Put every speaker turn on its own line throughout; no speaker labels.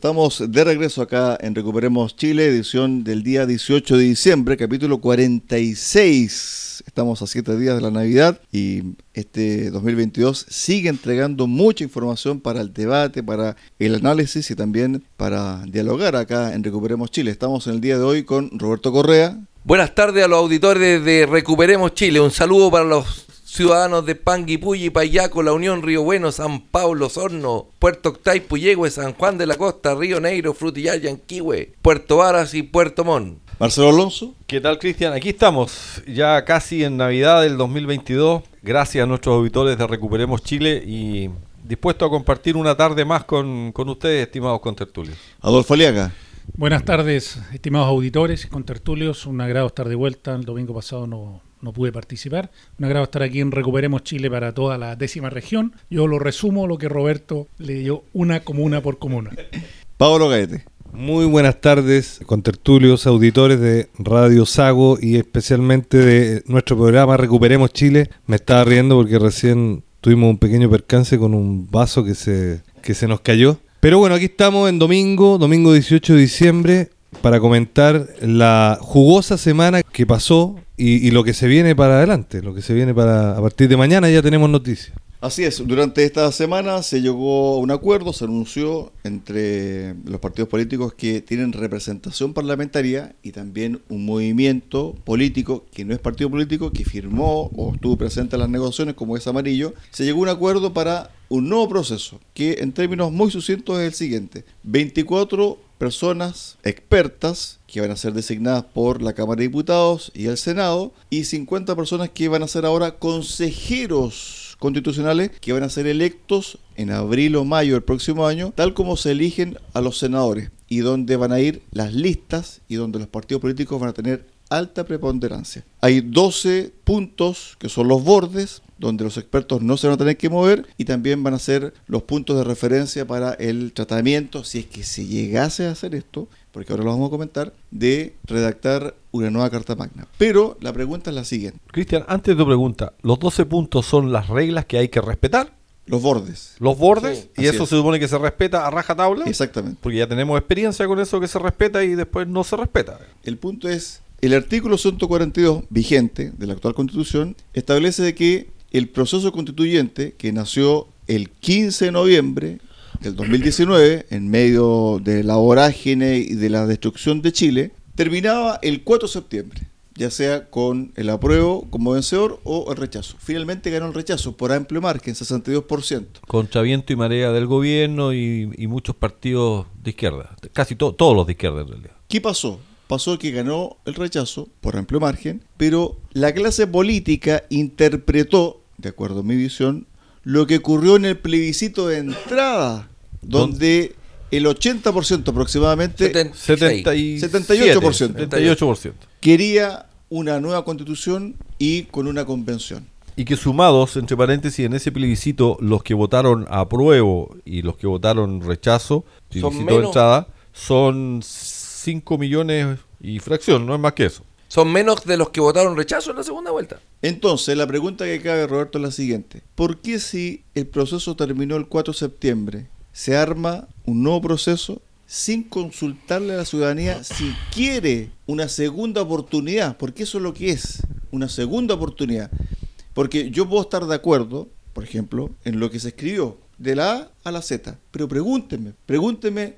Estamos de regreso acá en Recuperemos Chile, edición del día 18 de diciembre, capítulo 46. Estamos a siete días de la Navidad y este 2022 sigue entregando mucha información para el debate, para el análisis y también para dialogar acá en Recuperemos Chile. Estamos en el día de hoy con Roberto Correa.
Buenas tardes a los auditores de Recuperemos Chile. Un saludo para los ciudadanos de Panguipulli, Payaco, La Unión, Río Bueno, San Pablo, Sorno, Puerto Octay, Puyehue, San Juan de la Costa, Río Negro, Frutillar, Yanquihue, Puerto Varas y Puerto Montt.
Marcelo Alonso.
¿Qué tal, Cristian? Aquí estamos, ya casi en Navidad del 2022. Gracias a nuestros auditores de Recuperemos Chile y dispuesto a compartir una tarde más con, con ustedes, estimados contertulios.
Adolfo Aliaga.
Buenas tardes, estimados auditores y contertulios. Un agrado estar de vuelta. El domingo pasado no, no pude participar. Un agrado estar aquí en Recuperemos Chile para toda la décima región. Yo lo resumo lo que Roberto le dio una comuna por comuna.
Pablo Gaete.
Muy buenas tardes, contertulios, auditores de Radio Sago y especialmente de nuestro programa Recuperemos Chile. Me estaba riendo porque recién tuvimos un pequeño percance con un vaso que se, que se nos cayó. Pero bueno, aquí estamos en domingo, domingo 18 de diciembre, para comentar la jugosa semana que pasó y, lo que se viene para adelante, lo que se viene para a partir de mañana ya tenemos noticias.
Así es, durante esta semana se llegó a un acuerdo, se anunció entre los partidos políticos que tienen representación parlamentaria y también un movimiento político que no es partido político, que firmó o estuvo presente en las negociaciones como es amarillo, se llegó a un acuerdo para un nuevo proceso que en términos muy sucintos es el siguiente, 24 personas expertas que van a ser designadas por la Cámara de Diputados y el Senado y 50 personas que van a ser ahora consejeros constitucionales que van a ser electos en abril o mayo del próximo año, tal como se eligen a los senadores y donde van a ir las listas y donde los partidos políticos van a tener alta preponderancia. Hay 12 puntos que son los bordes, donde los expertos no se van a tener que mover y también van a ser los puntos de referencia para el tratamiento, si es que se llegase a hacer esto, porque ahora lo vamos a comentar, de redactar una nueva Carta Magna. Pero la pregunta es la siguiente.
Cristian, antes de tu pregunta, ¿los 12 puntos son las reglas que hay que respetar?
Los bordes.
Los bordes,
Sí,
y eso
es.
se supone que se respeta a raja tabla.
Exactamente.
Porque ya tenemos experiencia con eso que se respeta y después no se respeta.
El punto es, el artículo 142 vigente de la actual constitución establece que el proceso constituyente que nació el 15 de noviembre del 2019 en medio de la vorágine y de la destrucción de Chile terminaba el 4 de septiembre ya sea con el apruebo como vencedor o el rechazo. Finalmente ganó el rechazo por amplio margen, 62%.
Contra viento y marea del gobierno y, y muchos partidos de izquierda. Casi to- todos los de izquierda en realidad.
¿Qué pasó? Pasó que ganó el rechazo por amplio margen, pero la clase política interpretó, de acuerdo a mi visión, lo que ocurrió en el plebiscito de entrada, donde el 80% aproximadamente
Seten-
78%.
78%.
quería una nueva constitución y con una convención.
Y que sumados, entre paréntesis, en ese plebiscito, los que votaron apruebo y los que votaron rechazo, plebiscito de
menos-
entrada, son 5 millones y fracción, no es más que eso.
Son menos de los que votaron rechazo en la segunda vuelta.
Entonces, la pregunta que cabe, Roberto, es la siguiente. ¿Por qué si el proceso terminó el 4 de septiembre, se arma un nuevo proceso sin consultarle a la ciudadanía si quiere una segunda oportunidad? Porque eso es lo que es, una segunda oportunidad. Porque yo puedo estar de acuerdo, por ejemplo, en lo que se escribió, de la A a la Z, pero pregúnteme, pregúnteme,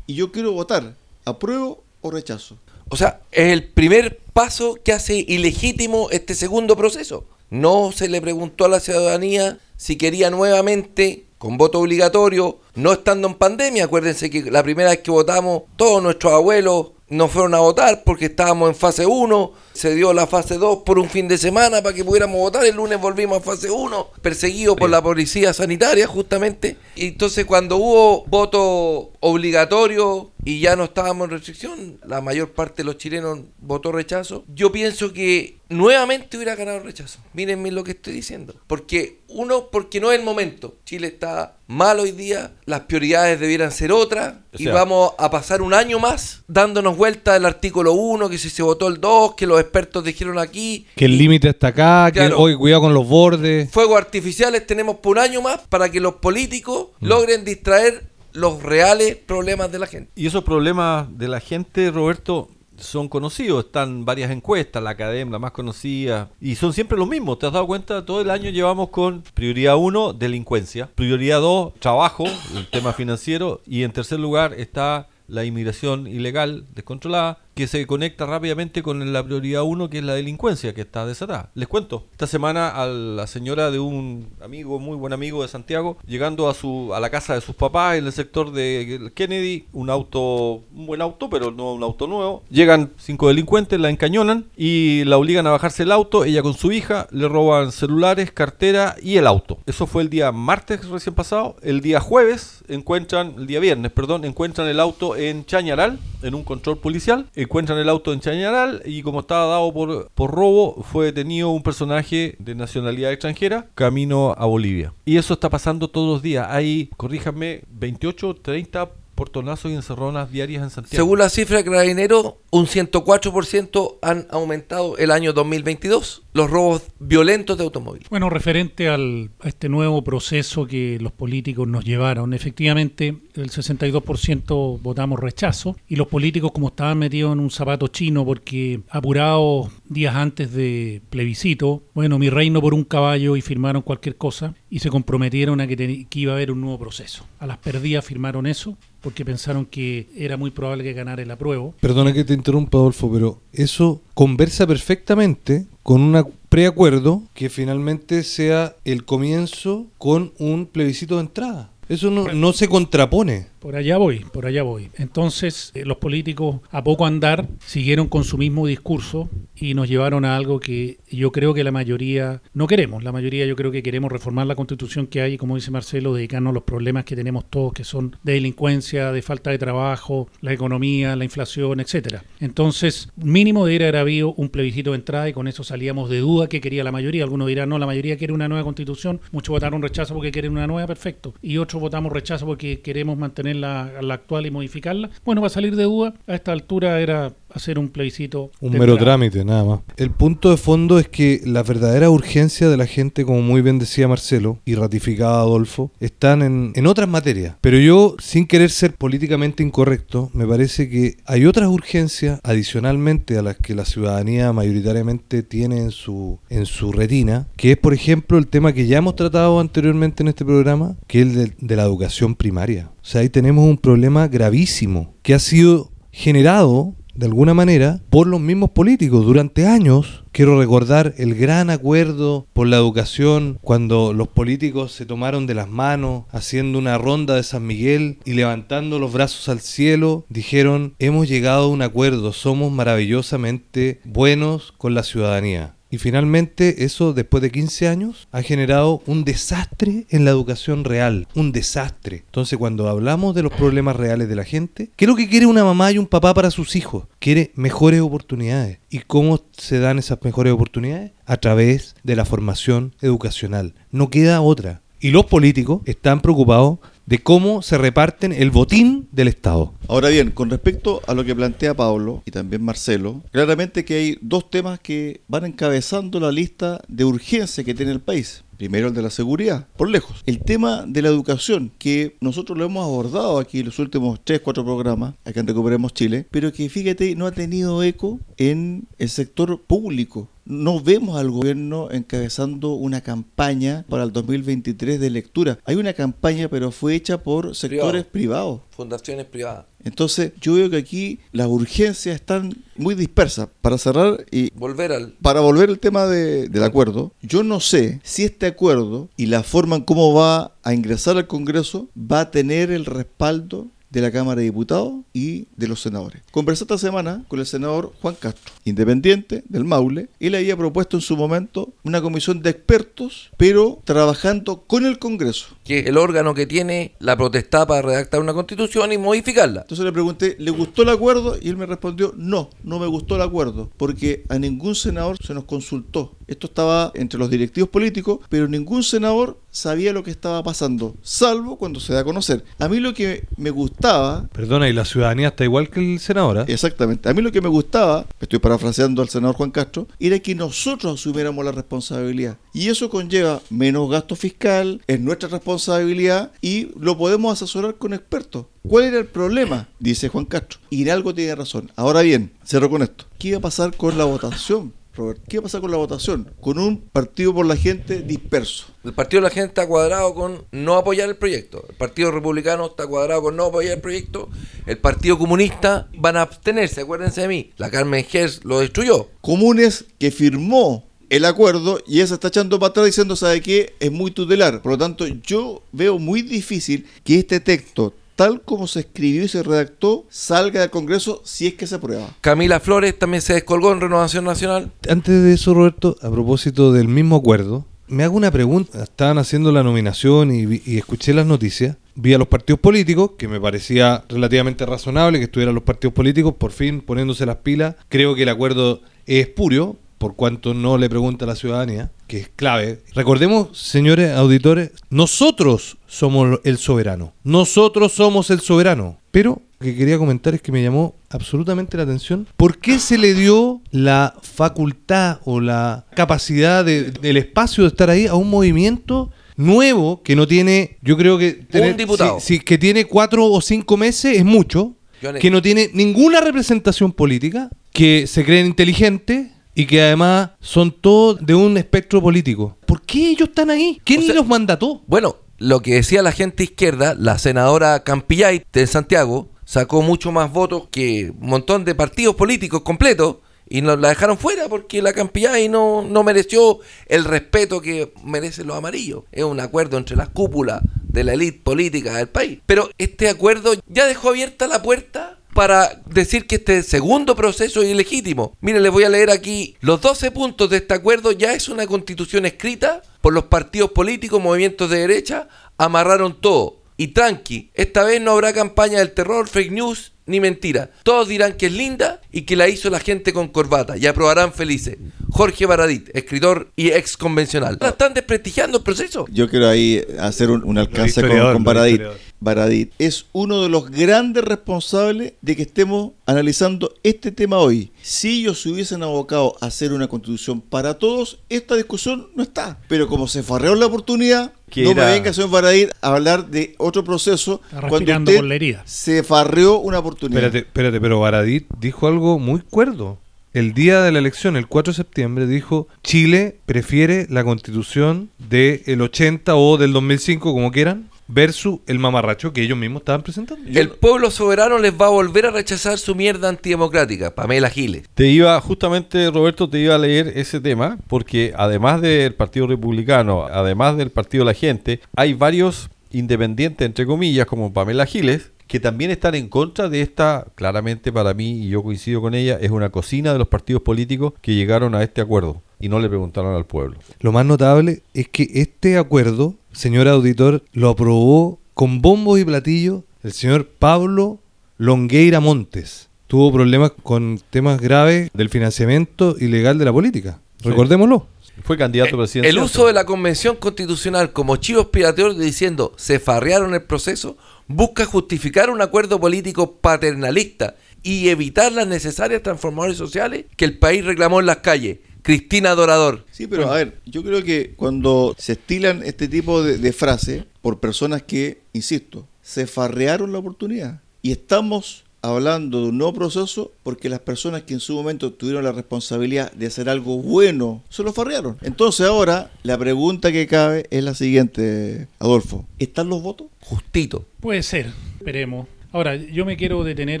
y yo quiero votar, ¿apruebo o rechazo?
O sea, es el primer paso que hace ilegítimo este segundo proceso. No se le preguntó a la ciudadanía si quería nuevamente, con voto obligatorio, no estando en pandemia. Acuérdense que la primera vez que votamos, todos nuestros abuelos no fueron a votar porque estábamos en fase 1, se dio la fase 2 por un fin de semana para que pudiéramos votar, el lunes volvimos a fase 1, perseguidos por la policía sanitaria justamente. Y entonces cuando hubo voto obligatorio y ya no estábamos en restricción, la mayor parte de los chilenos votó rechazo. Yo pienso que nuevamente hubiera ganado rechazo. Mírenme lo que estoy diciendo. Porque uno, porque no es el momento. Chile está mal hoy día, las prioridades debieran ser otras y vamos a pasar un año más dándonos vuelta el artículo 1, que si se votó el 2, que los expertos dijeron aquí.
Que el límite está acá, que hoy cuidado con los bordes.
Fuegos artificiales tenemos por un año más para que los políticos mm. logren distraer los reales problemas de la gente.
Y esos problemas de la gente, Roberto, son conocidos, están varias encuestas, la academia, la más conocida, y son siempre los mismos. ¿Te has dado cuenta? Todo el año llevamos con prioridad 1, delincuencia, prioridad 2, trabajo, el tema financiero, y en tercer lugar está la inmigración ilegal descontrolada, que se conecta rápidamente con la prioridad uno, que es la delincuencia, que está desatada. Les cuento, esta semana a la señora de un amigo, muy buen amigo de Santiago, llegando a su a la casa de sus papás en el sector de Kennedy, un auto, un buen auto, pero no un auto nuevo. Llegan cinco delincuentes, la encañonan y la obligan a bajarse el auto. Ella con su hija le roban celulares, cartera y el auto. Eso fue el día martes recién pasado. El día jueves encuentran, el día viernes, perdón, encuentran el auto en Chañaral, en un control policial encuentran el auto en Chañaral y como estaba dado por, por robo, fue detenido un personaje de nacionalidad extranjera camino a Bolivia. Y eso está pasando todos los días. Hay, corríjanme, 28, 30 portonazos y encerronas diarias en Santiago.
Según la cifra de Carabinero, un 104% han aumentado el año 2022 los robos violentos de automóviles.
Bueno, referente al, a este nuevo proceso que los políticos nos llevaron, efectivamente el 62% votamos rechazo y los políticos como estaban metidos en un zapato chino porque apurados días antes de plebiscito, bueno, mi reino por un caballo y firmaron cualquier cosa y se comprometieron a que, que iba a haber un nuevo proceso. A las perdidas firmaron eso porque pensaron que era muy probable que ganara el apruebo.
Perdona que te interrumpa, Adolfo, pero eso conversa perfectamente con un preacuerdo que finalmente sea el comienzo con un plebiscito de entrada. Eso no, no se contrapone.
Por allá voy, por allá voy. Entonces, eh, los políticos a poco andar siguieron con su mismo discurso y nos llevaron a algo que yo creo que la mayoría no queremos. La mayoría yo creo que queremos reformar la constitución que hay, como dice Marcelo, dedicarnos a los problemas que tenemos todos, que son de delincuencia, de falta de trabajo, la economía, la inflación, etcétera. Entonces, mínimo de era habido un plebiscito de entrada y con eso salíamos de duda que quería la mayoría. Algunos dirán, no, la mayoría quiere una nueva constitución, muchos votaron rechazo porque quieren una nueva, perfecto. Y otros votamos rechazo porque queremos mantener la, actual y modificarla. Bueno, va a salir de duda, a esta altura era hacer un plebiscito.
Un mero trámite, nada más. El punto de fondo es que la verdadera urgencia de la gente, como muy bien decía Marcelo y ratificaba Adolfo, están en, en otras materias. Pero yo, sin querer ser políticamente incorrecto, me parece que hay otras urgencias adicionalmente a las que la ciudadanía mayoritariamente tiene en su, en su retina, que es, por ejemplo, el tema que ya hemos tratado anteriormente en este programa, que es el de, de la educación primaria. O sea, ahí tenemos un problema gravísimo que ha sido generado de alguna manera, por los mismos políticos. Durante años, quiero recordar el gran acuerdo por la educación, cuando los políticos se tomaron de las manos, haciendo una ronda de San Miguel y levantando los brazos al cielo, dijeron, hemos llegado a un acuerdo, somos maravillosamente buenos con la ciudadanía. Y finalmente eso, después de 15 años, ha generado un desastre en la educación real. Un desastre. Entonces, cuando hablamos de los problemas reales de la gente, ¿qué es lo que quiere una mamá y un papá para sus hijos? Quiere mejores oportunidades. ¿Y cómo se dan esas mejores oportunidades? A través de la formación educacional. No queda otra. Y los políticos están preocupados de cómo se reparten el botín del Estado.
Ahora bien, con respecto a lo que plantea Pablo y también Marcelo, claramente que hay dos temas que van encabezando la lista de urgencia que tiene el país. Primero el de la seguridad, por lejos. El tema de la educación, que nosotros lo hemos abordado aquí en los últimos 3, 4 programas, acá en Recuperemos Chile, pero que fíjate, no ha tenido eco en el sector público no vemos al gobierno encabezando una campaña para el 2023 de lectura. Hay una campaña, pero fue hecha por sectores privados.
Fundaciones privadas.
Entonces, yo veo que aquí las urgencias están muy dispersas. Para cerrar y
volver al
para volver al tema del acuerdo, yo no sé si este acuerdo y la forma en cómo va a ingresar al Congreso va a tener el respaldo de la Cámara de Diputados y de los senadores. Conversé esta semana con el senador Juan Castro, independiente del Maule. Él había propuesto en su momento una comisión de expertos, pero trabajando con el Congreso.
Que es el órgano que tiene la potestad para redactar una constitución y modificarla.
Entonces le pregunté, ¿le gustó el acuerdo? Y él me respondió, no, no me gustó el acuerdo, porque a ningún senador se nos consultó. Esto estaba entre los directivos políticos, pero ningún senador sabía lo que estaba pasando, salvo cuando se da a conocer. A mí lo que me gustaba
Perdona, y la ciudadanía está igual que el senador, ¿ah?
Exactamente. A mí lo que me gustaba, estoy parafraseando al senador Juan Castro, era que nosotros asumiéramos la responsabilidad. Y eso conlleva menos gasto fiscal, es nuestra responsabilidad y lo podemos asesorar con expertos. ¿Cuál era el problema? Dice Juan Castro. Y en algo tiene razón. Ahora bien, cierro con esto. ¿Qué iba a pasar con la votación? Robert, ¿qué va a pasar con la votación? Con un partido por la gente disperso.
El Partido de la Gente está cuadrado con no apoyar el proyecto. El Partido Republicano está cuadrado con no apoyar el proyecto. El Partido Comunista van a abstenerse, acuérdense de mí. La Carmen Gers lo destruyó.
Comunes que firmó el acuerdo y esa está echando para atrás diciendo, ¿sabe qué? Es muy tutelar. Por lo tanto, yo veo muy difícil que este texto, tal como se escribió y se redactó, salga del Congreso si es que se aprueba.
Camila Flores también se descolgó en Renovación Nacional.
Antes de eso, Roberto, a propósito del mismo acuerdo, me hago una pregunta. Estaban haciendo la nominación y, escuché las noticias. Vi a los partidos políticos, que me parecía relativamente razonable que estuvieran los partidos políticos por fin poniéndose las pilas. Creo que el acuerdo es espurio, por cuanto no le pregunta a la ciudadanía, que es clave. Recordemos, señores auditores, nosotros somos el soberano. Nosotros somos el soberano. Pero lo que quería comentar es que me llamó absolutamente la atención. ¿Por qué se le dio la facultad o la capacidad de- del espacio de estar ahí a un movimiento nuevo que no tiene, yo creo que... tener-
diputado.
Si, si que tiene cuatro o cinco meses es mucho. Que no tiene ninguna representación política, que se creen inteligentes y que además son todos de un espectro político. ¿Por qué ellos están ahí? ¿Quién
O sea-
los mandató?
Bueno, lo que decía la gente izquierda, la senadora Campillay de Santiago, sacó mucho más votos que un montón de partidos políticos completos y nos la dejaron fuera porque la Campillay no, no mereció el respeto que merecen los amarillos. Es un acuerdo entre las cúpulas de la élite política del país. Pero este acuerdo ya dejó abierta la puerta para decir que este segundo proceso es ilegítimo. Miren, les voy a leer aquí los 12 puntos de este acuerdo. Ya es una constitución escrita por los partidos políticos, movimientos de derecha, amarraron todo. Y tranqui, esta vez no habrá campaña del terror, fake news ni mentira. Todos dirán que es linda y que la hizo la gente con corbata y aprobarán felices. Jorge Baradit, escritor y ex convencional. La están desprestigiando el proceso.
Yo quiero ahí hacer un, un alcance con, con Baradit. Baradit es uno de los grandes responsables de que estemos analizando este tema hoy. Si ellos se hubiesen abocado a hacer una constitución para todos, esta discusión no está. Pero como se farreó la oportunidad,
Que
no
era-
me venga, señor Baradit, a hablar de otro proceso
Está
cuando usted
por la herida.
se farreó una oportunidad.
Espérate, espérate, pero Baradit dijo algo muy cuerdo. El día de la elección, el 4 de septiembre, dijo Chile prefiere la constitución del 80 o del 2005, como quieran, versus el mamarracho que ellos mismos estaban presentando.
El pueblo soberano les va a volver a rechazar su mierda antidemocrática. Pamela Giles.
Te iba, justamente Roberto, te iba a leer ese tema, porque además del Partido Republicano, además del Partido de la Gente, hay varios independientes, entre comillas, como Pamela Giles, que también están en contra de esta, claramente para mí, y yo coincido con ella, es una cocina de los partidos políticos que llegaron a este acuerdo y no le preguntaron al pueblo.
Lo más notable es que este acuerdo, señor auditor, lo aprobó con bombos y platillos el señor Pablo Longueira Montes. Tuvo problemas con temas graves del financiamiento ilegal de la política. Recordémoslo.
Fue candidato presidencial.
Eh, El uso de la convención constitucional como chivo expiatorio diciendo se farrearon el proceso busca justificar un acuerdo político paternalista y evitar las necesarias transformaciones sociales que el país reclamó en las calles. Cristina Dorador.
Sí, pero a ver, yo creo que cuando se estilan este tipo de, de frases por personas que, insisto, se farrearon la oportunidad y estamos hablando de un nuevo proceso porque las personas que en su momento tuvieron la responsabilidad de hacer algo bueno se lo farrearon. Entonces ahora la pregunta que cabe es la siguiente, Adolfo. ¿Están los votos?
Justito.
Puede ser, esperemos. Ahora, yo me quiero detener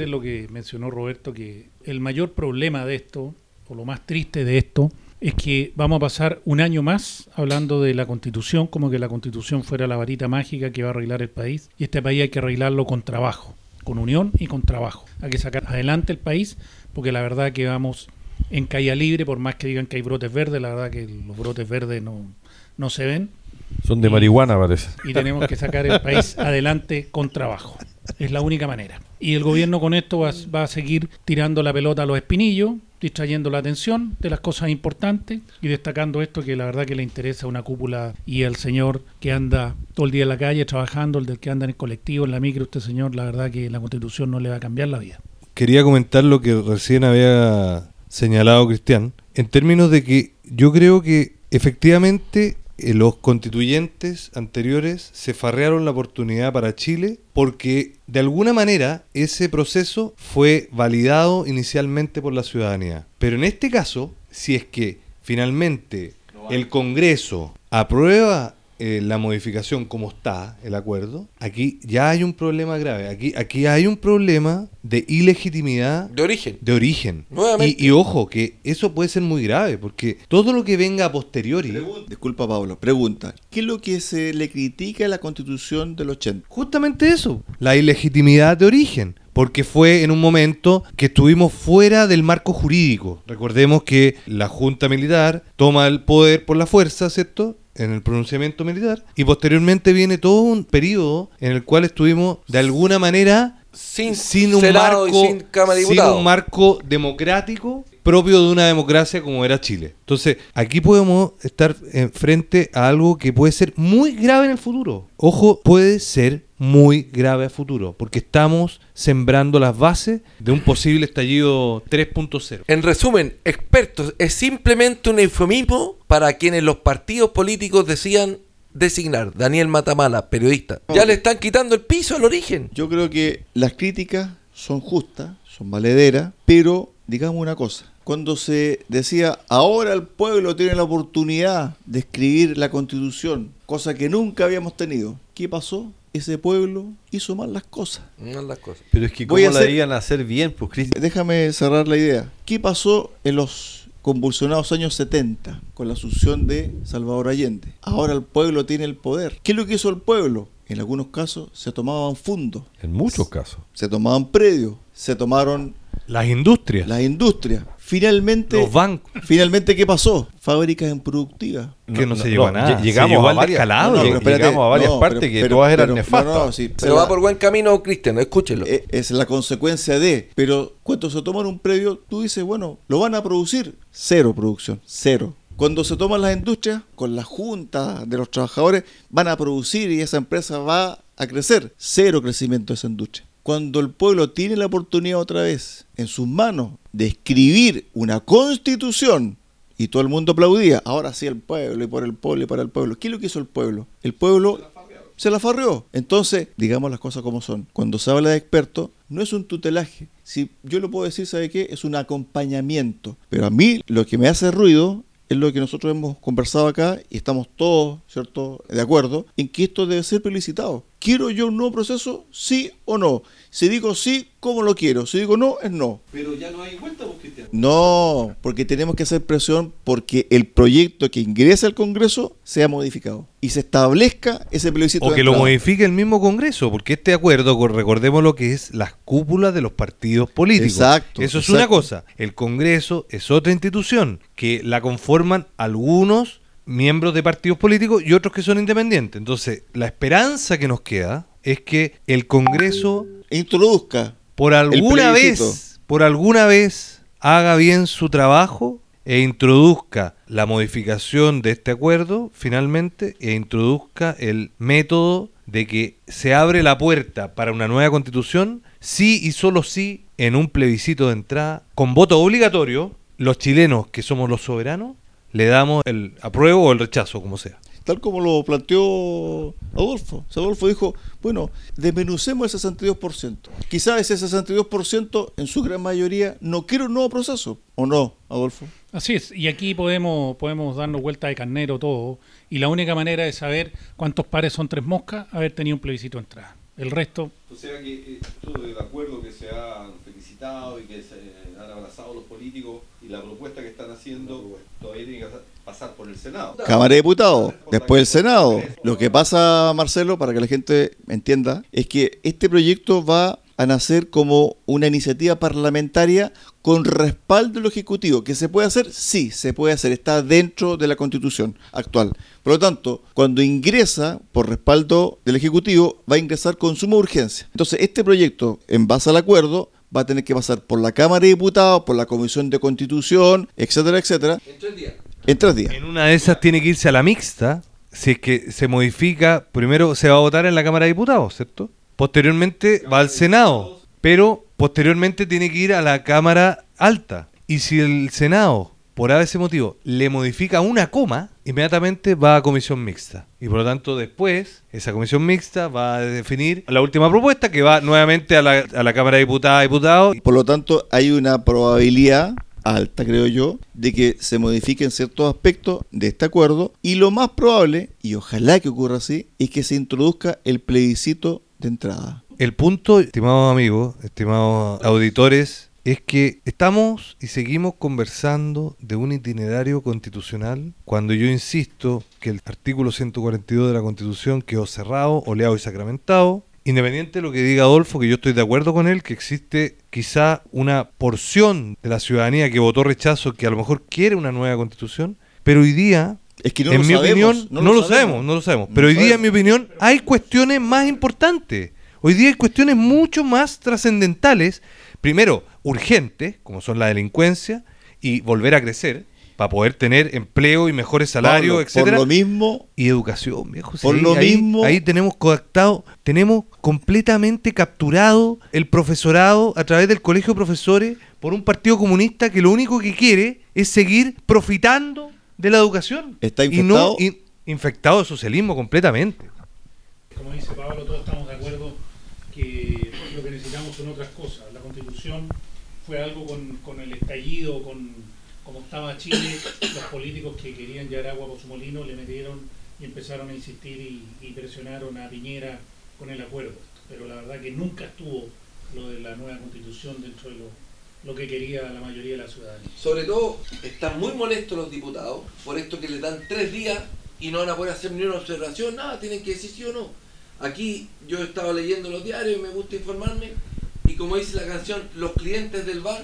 en lo que mencionó Roberto, que el mayor problema de esto, o lo más triste de esto, es que vamos a pasar un año más hablando de la constitución, como que la constitución fuera la varita mágica que va a arreglar el país, y este país hay que arreglarlo con trabajo, con unión y con trabajo. Hay que sacar adelante el país porque la verdad que vamos en caída libre, por más que digan que hay brotes verdes, la verdad que los brotes verdes no, no se ven.
Son de marihuana, parece.
Y tenemos que sacar el país adelante con trabajo. Es la única manera. Y el gobierno con esto va, a seguir tirando la pelota a los espinillos, distrayendo la atención de las cosas importantes y destacando esto que la verdad que le interesa a una cúpula y al señor que anda todo el día en la calle trabajando, el del que anda en el colectivo, en la micro, este señor, la verdad que la constitución no le va a cambiar la vida.
Quería comentar lo que recién había señalado Cristian, en términos de que yo creo que efectivamente los constituyentes anteriores se farrearon la oportunidad para Chile porque de alguna manera ese proceso fue validado inicialmente por la ciudadanía. Pero en este caso, si es que finalmente el Congreso aprueba eh, la modificación como está el acuerdo, aquí ya hay un problema grave. Aquí, aquí hay un problema de ilegitimidad
De origen.
de origen.
Nuevamente.
Y, y ojo, que eso puede ser muy grave, porque todo lo que venga a posteriori,
Disculpa, Pablo. Pregunta. ¿Qué es lo que se le critica a la constitución del 80?
justamente eso, la ilegitimidad de origen. Porque fue en un momento que estuvimos fuera del marco jurídico. Recordemos que la Junta Militar toma el poder por la fuerza, ¿cierto? En el pronunciamiento militar. Y posteriormente viene todo un periodo en el cual estuvimos de alguna manera
Sin,
sin un marco
sin
un marco democrático propio de una democracia como era Chile. Entonces, aquí podemos estar frente a algo que puede ser muy grave en el futuro. Ojo, puede ser muy grave a futuro, porque estamos sembrando las bases de un posible estallido 3.0.
En resumen, expertos, es simplemente un eufemismo para quienes los partidos políticos decían designar. Daniel Matamala, periodista. Ya le están quitando el piso al origen.
Yo creo que las críticas son justas, son valederas, pero digamos una cosa. Cuando se decía, ahora el pueblo tiene la oportunidad de escribir la constitución, cosa que nunca habíamos tenido, ¿qué pasó? Ese pueblo hizo mal las cosas.
No las cosas.
Pero es que
Voy
cómo
a
la
hacer-
iban a hacer bien, pues Cristian.
Déjame cerrar la idea. ¿Qué pasó en los convulsionados años 70 con la asunción de Salvador Allende? Ahora el pueblo tiene el poder. ¿Qué es lo que hizo el pueblo? En algunos casos se tomaban fondos,
En muchos casos.
se tomaban predios, se tomaron
Las industrias,
las industrias. Finalmente,
los bancos,
finalmente ¿qué pasó? Fábricas improductivas.
que no, se llegó a nada.
lle- Llegamos a varias, no,
espérate,
llegamos a varias
no,
partes
pero-
que
pero-
todas eran
pero-
nefastas.
no, no, sí,
Pero va por buen camino, Cristian, escúchelo.
eh, es la consecuencia de. Pero cuando se toman un predio, tú dices, bueno, lo van a producir. Cero producción, cero. Cuando se toman las industrias, con la junta de los trabajadores, van a producir y esa empresa va a crecer. Cero crecimiento de esa industria. Cuando el pueblo tiene la oportunidad otra vez en sus manos de escribir una constitución y todo el mundo aplaudía, ahora sí el pueblo y por el pueblo y para el pueblo. ¿Qué es lo que hizo el pueblo? El pueblo se la farreó. Entonces, digamos las cosas como son. Cuando se habla de expertos, no es un tutelaje. Si yo lo puedo decir, ¿sabe qué? Es un acompañamiento. Pero a mí lo que me hace ruido es lo que nosotros hemos conversado acá y estamos todos, ¿cierto?, de acuerdo en que esto debe ser felicitado. ¿Quiero yo un nuevo proceso? Sí o no. Si digo sí, ¿cómo lo quiero? Si digo no, es no.
Pero ya no hay vuelta.
No, porque tenemos que hacer presión porque el proyecto que ingrese al Congreso sea modificado y se establezca ese plebiscito.
O que lo modifique el mismo Congreso, porque este acuerdo, recordemos lo que es las cúpulas de los partidos políticos.
Exacto,
Eso es
exacto.
una cosa. El Congreso es otra institución que la conforman algunos miembros de partidos políticos y otros que son independientes. Entonces, la esperanza que nos queda es que el Congreso,
Introduzca.
por alguna vez, por alguna vez, haga bien su trabajo e introduzca la modificación de este acuerdo finalmente e introduzca el método de que se abre la puerta para una nueva constitución sí y solo sí en un plebiscito de entrada con voto obligatorio los chilenos que somos los soberanos le damos el apruebo o el rechazo como sea
tal como lo planteó Adolfo. O sea, Adolfo dijo, bueno, desmenucemos el 62%. Quizás ese 62% en su gran mayoría no quiere un nuevo proceso, ¿o no, Adolfo?
Así es, y aquí podemos, podemos darnos vuelta de carnero todo, y la única manera de saber cuántos pares son tres moscas, haber tenido un plebiscito de entrada. El resto,
O sea que eh, todo el acuerdo que se ha y que se han abrazado los políticos y la propuesta que están haciendo todavía tiene que pasar por el Senado.
Cámara de Diputados, después el Senado. Lo que pasa, Marcelo, para que la gente entienda, es que este proyecto va a nacer como una iniciativa parlamentaria con respaldo del Ejecutivo. ¿Que se puede hacer? Sí, se puede hacer. Está dentro de la Constitución actual. Por lo tanto, cuando ingresa por respaldo del Ejecutivo, va a ingresar con suma urgencia. Entonces, este proyecto, en base al acuerdo, va a tener que pasar por la Cámara de Diputados, por la Comisión de Constitución, etcétera, etcétera. En tres días. En tres días.
En una de esas tiene que irse a la mixta, si es que se modifica, primero se va a votar en la Cámara de Diputados, ¿cierto? Posteriormente va al Senado, pero posteriormente tiene que ir a la Cámara Alta. Y si el Senado, por ese motivo, le modifica una coma, inmediatamente va a comisión mixta. Y por lo tanto, después, esa comisión mixta va a definir la última propuesta que va nuevamente a la, a la Cámara de Diputadas y Diputados.
Por lo tanto, hay una probabilidad alta, creo yo, de que se modifiquen ciertos aspectos de este acuerdo y lo más probable, y ojalá que ocurra así, es que se introduzca el plebiscito de entrada.
El punto, estimados amigos, estimados auditores, es que estamos y seguimos conversando de un itinerario constitucional cuando yo insisto que el artículo 142 de la Constitución quedó cerrado, oleado y sacramentado, Independiente de lo que diga Adolfo, que yo estoy de acuerdo con él, que existe quizá una porción de la ciudadanía que votó rechazo que a lo mejor quiere una nueva constitución, pero hoy día,
Es que no
en
lo
mi
sabemos,
opinión, no, lo sabemos, no lo sabemos, pero hoy día, en mi opinión, hay cuestiones más importantes. Hoy día hay cuestiones mucho más trascendentales, primero, urgentes, como son la delincuencia, y volver a crecer, para poder tener empleo y mejores salarios,
Pablo,
etcétera
Por lo mismo,
y educación, viejo.
Por
sí,
lo
ahí,
mismo-
ahí tenemos coactado, tenemos completamente capturado el profesorado a través del colegio de profesores por un partido comunista que lo único que quiere es seguir profitando de la educación.
Está
Y no
infectado.
in- infectado de socialismo completamente.
Como dice Pablo, todos estamos de acuerdo que lo que necesitamos son otras cosas. La constitución fue algo con, el estallido, con como estaba Chile, los políticos que querían llevar agua por su molino le metieron y empezaron a insistir y, presionaron a Piñera con el acuerdo. Pero la verdad que nunca estuvo lo de la nueva constitución dentro de lo, lo que quería la mayoría de la ciudadanía.
Sobre todo, están muy molestos los diputados por esto que les dan tres días y no van a poder hacer ni una observación, nada, tienen que decir sí o no. Aquí yo he estado leyendo los diarios y me gusta informarme y como dice la canción, los clientes del bar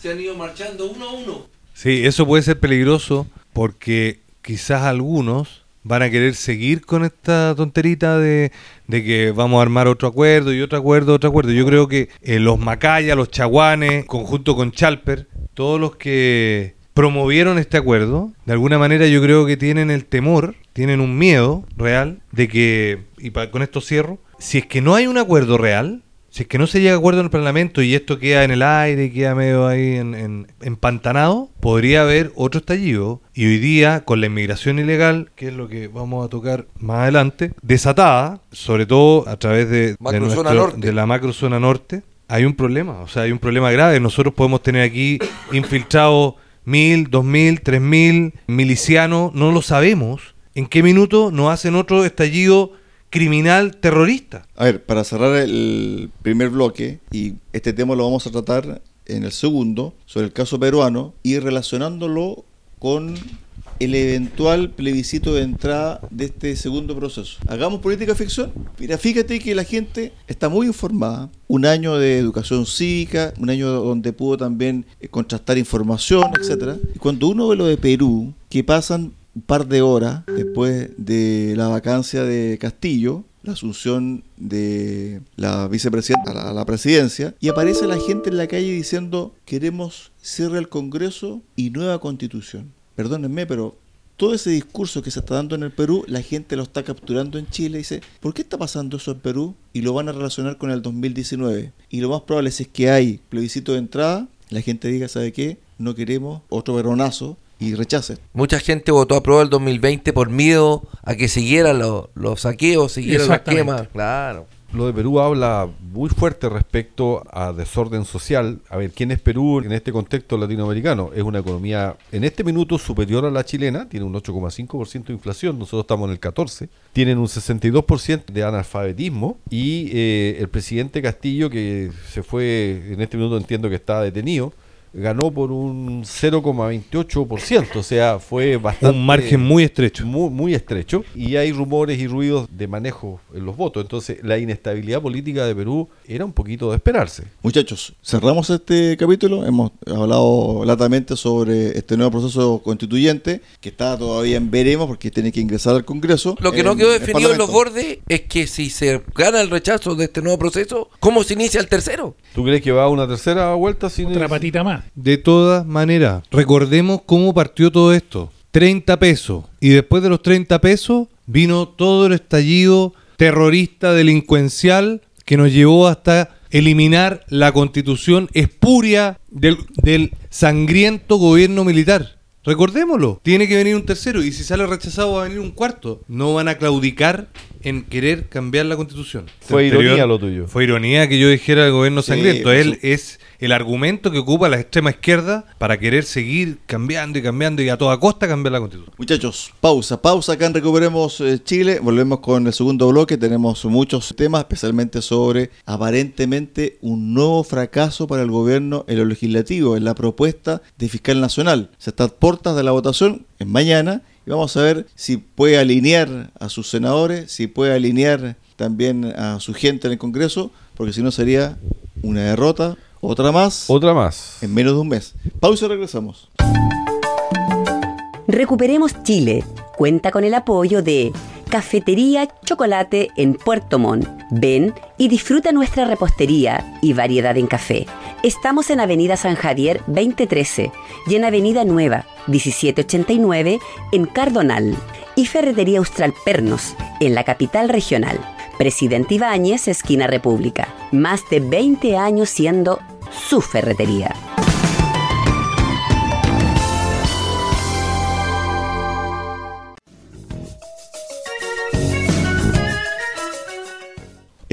se han ido marchando uno a uno.
Sí, eso puede ser peligroso porque quizás algunos van a querer seguir con esta tonterita de, de que vamos a armar otro acuerdo y otro acuerdo, otro acuerdo. Yo creo que eh, los Macaya, los Chaguanes, conjunto con Chalper, todos los que promovieron este acuerdo, de alguna manera yo creo que tienen el temor, tienen un miedo real de que, y con esto cierro, si es que no hay un acuerdo real, si es que no se llega a acuerdo en el Parlamento y esto queda en el aire queda medio ahí en, en- empantanado, podría haber otro estallido. Y hoy día, con la inmigración ilegal, que es lo que vamos a tocar más adelante, desatada, sobre todo a través de, nuestro- de la macrozona norte, hay un problema. O sea, hay un problema grave. Nosotros podemos tener aquí infiltrados mil, dos mil, tres mil milicianos, no lo sabemos. ¿En qué minuto nos hacen otro estallido criminal terrorista?
A ver, para cerrar el primer bloque, y este tema lo vamos a tratar en el segundo, sobre el caso peruano, y relacionándolo con el eventual plebiscito de entrada de este segundo proceso. ¿Hagamos política ficción? Mira, fíjate que la gente está muy informada. Un año de educación cívica, un año donde pudo también eh, contrastar información, etcétera. Y cuando uno ve lo de Perú, que pasan un par de horas después de la vacancia de Castillo, la asunción de la vicepresidenta a la, presidencia, y aparece la gente en la calle diciendo queremos cierre al Congreso y nueva constitución. Perdónenme, pero todo ese discurso que se está dando en el Perú, la gente lo está capturando en Chile y dice, ¿por qué está pasando eso en Perú? Y lo van a relacionar con el 2019. Y lo más probable es que hay plebiscito de entrada, la gente diga, ¿sabe qué? No queremos otro veronazo y rechace.
Mucha gente votó a prueba el 2020 por miedo a que siguieran los, los saqueos, siguieran las quemas. Claro.
Lo de Perú habla muy fuerte respecto a desorden social. A ver, ¿quién es Perú en este contexto latinoamericano? Es una economía en este minuto superior a la chilena, tiene un 8,5% de inflación, nosotros estamos en el 14%, tienen un 62% de analfabetismo y eh, el presidente Castillo, que se fue, en este minuto entiendo que está detenido, ganó por un 0,28%, o sea, fue bastante...
Un margen muy estrecho.
Muy, muy estrecho. Y hay rumores y ruidos de manejo en los votos. Entonces, la inestabilidad política de Perú era un poquito de esperarse.
Muchachos, cerramos este capítulo. Hemos hablado latamente sobre este nuevo proceso constituyente que está todavía en veremos porque tiene que ingresar al Congreso.
Lo que no quedó definido en los bordes es que si se gana el rechazo de este nuevo proceso, ¿cómo se inicia el tercero?
¿Tú crees que va a una tercera vuelta sin
Otra patita más.
De todas maneras, recordemos cómo partió todo esto. 30 pesos. Y después de los 30 pesos vino todo el estallido terrorista, delincuencial, que nos llevó hasta eliminar la constitución espuria del, del sangriento gobierno militar. Recordémoslo, tiene que venir un tercero y si sale rechazado va a venir un cuarto. No van a claudicar en querer cambiar la constitución.
Fue
Anterior-
ironía lo tuyo.
Fue ironía que yo dijera el gobierno
Sí,
sangriento. Él es el argumento que ocupa la extrema izquierda para querer seguir cambiando y cambiando y a toda costa cambiar la constitución.
Muchachos, pausa, pausa acá en Recuperemos eh, Chile. Volvemos con el segundo bloque. Tenemos muchos temas, especialmente sobre aparentemente un nuevo fracaso para el gobierno en lo legislativo, en la propuesta de fiscal nacional. Se está a puertas de la votación, es mañana, y vamos a ver si puede alinear a sus senadores, si puede alinear también a su gente en el Congreso, porque si no sería una derrota, otra más,
Otra más.
en menos de un mes. Pausa y regresamos.
Recuperemos Chile. Cuenta con el apoyo de Cafetería Chocolate en Puerto Montt. Ven y disfruta nuestra repostería y variedad en café. Estamos en Avenida San Javier 2013 y en Avenida Nueva 1789 en Cardonal. Y Ferretería Austral Pernos en la capital regional. Presidente Ibáñez, esquina República. Más de 20 años siendo su ferretería.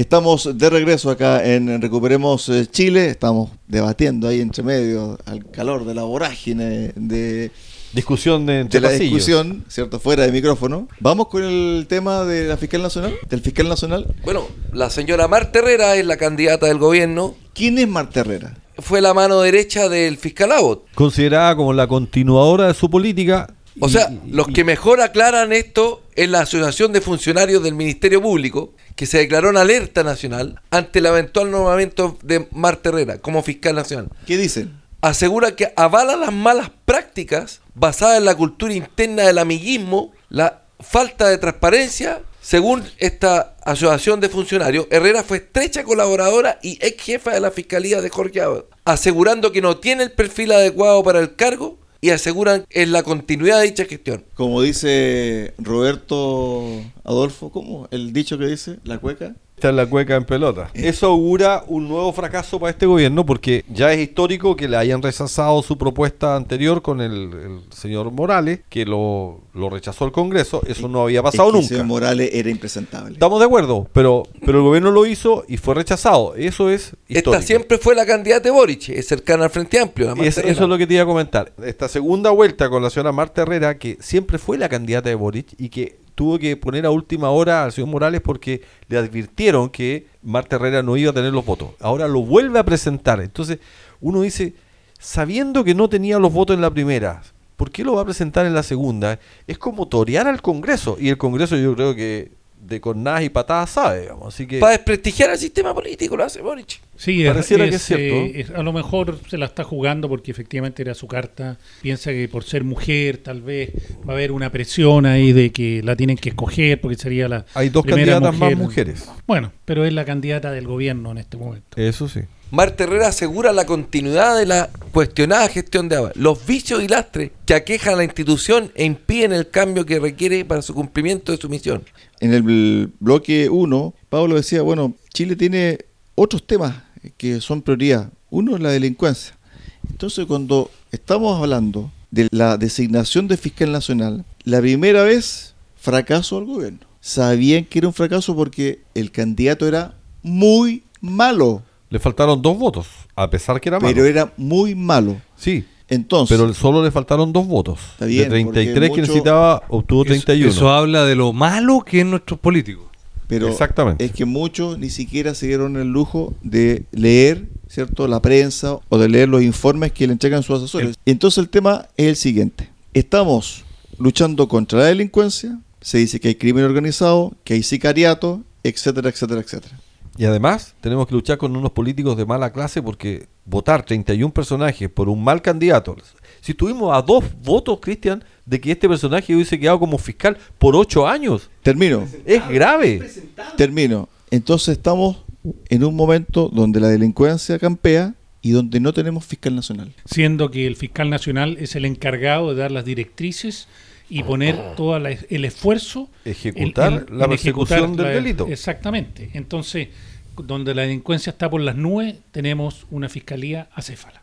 Estamos de regreso acá en Recuperemos eh, Chile. Estamos debatiendo ahí entre medio al calor de la vorágine de,
Discusión de,
de
entre
la
pasillos.
discusión, ¿cierto? Fuera de micrófono. Vamos con el tema de la fiscal nacional, del fiscal nacional.
Bueno, la señora Marta Herrera es la candidata del gobierno.
¿Quién es Marta Herrera?
Fue la mano derecha del fiscal Abbott.
Considerada como la continuadora de su política.
O sea,
y-
los que mejor aclaran esto es la Asociación de Funcionarios del Ministerio Público, que se declaró en alerta nacional ante el eventual nombramiento de Marta Herrera como fiscal nacional.
¿Qué dicen?
Asegura que avala las malas prácticas basadas en la cultura interna del amiguismo, la falta de transparencia. Según esta asociación de funcionarios, Herrera fue estrecha colaboradora y ex jefa de la Fiscalía de Jorge Abbott, asegurando que no tiene el perfil adecuado para el cargo y aseguran en la continuidad de dicha gestión.
Como dice Roberto Adolfo, ¿cómo? El dicho que dice, la cueca.
Está en la cueca en pelota. Eso augura un nuevo fracaso para este gobierno porque ya es histórico que le hayan rechazado su propuesta anterior con el, el señor Morales, que lo, lo rechazó el Congreso. Eso no había pasado
Es que el
nunca.
señor Morales era impresentable.
Estamos de acuerdo, pero, pero el gobierno lo hizo y fue rechazado. Eso es histórico.
Esta siempre fue la candidata de Boric, es cercana al Frente Amplio.
Es- eso es lo que te iba a comentar. Esta segunda vuelta con la señora Marta Herrera, que siempre fue la candidata de Boric y que tuvo que poner a última hora al señor Morales porque le advirtieron que Marta Herrera no iba a tener los votos. Ahora lo vuelve a presentar. Entonces uno dice, sabiendo que no tenía los votos en la primera, ¿por qué lo va a presentar en la segunda? Es como torear al Congreso. Y el Congreso yo creo que de cornadas y patadas sabe, digamos. Así que...
Para desprestigiar al sistema político lo hace Boric.
Sí, es-
Pareciera
es,
que es cierto.
eh, es- a lo mejor se la está jugando porque efectivamente era su carta. Piensa que por ser mujer tal vez va a haber una presión ahí de que la tienen que escoger porque sería la
Hay dos
primera
candidatas más
mujer.
mujeres.
Bueno, pero es la candidata del gobierno en este momento.
Eso sí.
Marta Herrera asegura la continuidad de la cuestionada gestión de Abbott, los vicios y lastres que aquejan a la institución e impiden el cambio que requiere para su cumplimiento de su misión.
En el bloque 1, Pablo decía, bueno, Chile tiene otros temas que son prioridad. Uno es la delincuencia. Entonces, cuando estamos hablando de la designación de fiscal nacional, la primera vez fracaso al gobierno. Sabían que era un fracaso porque el candidato era muy malo,
Le faltaron dos votos, a pesar que era malo.
pero era muy malo.
Sí,
Entonces,
pero solo le faltaron dos votos.
Está bien,
de 33
porque
que necesitaba, obtuvo
Eso,
31.
eso habla de lo malo que es nuestros políticos.
pero
Exactamente.
es que muchos ni siquiera se dieron el lujo de leer ¿cierto?, la prensa o de leer los informes que le entregan sus asesores. Entonces el tema es el siguiente. Estamos luchando contra la delincuencia, se dice que hay crimen organizado, que hay sicariato, etcétera, etcétera, etcétera.
Y además tenemos que luchar con unos políticos de mala clase porque votar 31 personajes por un mal candidato. Si estuvimos a dos votos, Cristian, de que este personaje hubiese quedado como fiscal por ocho años.
Termino,
Es grave.
termino. Entonces estamos en un momento donde la delincuencia campea y donde no tenemos fiscal nacional.
siendo que el fiscal nacional es el encargado de dar las directrices y poner todo el esfuerzo
Ejecutar la persecución del
la-
delito.
Exactamente. Entonces, donde la delincuencia está por las nubes, tenemos una fiscalía acéfala.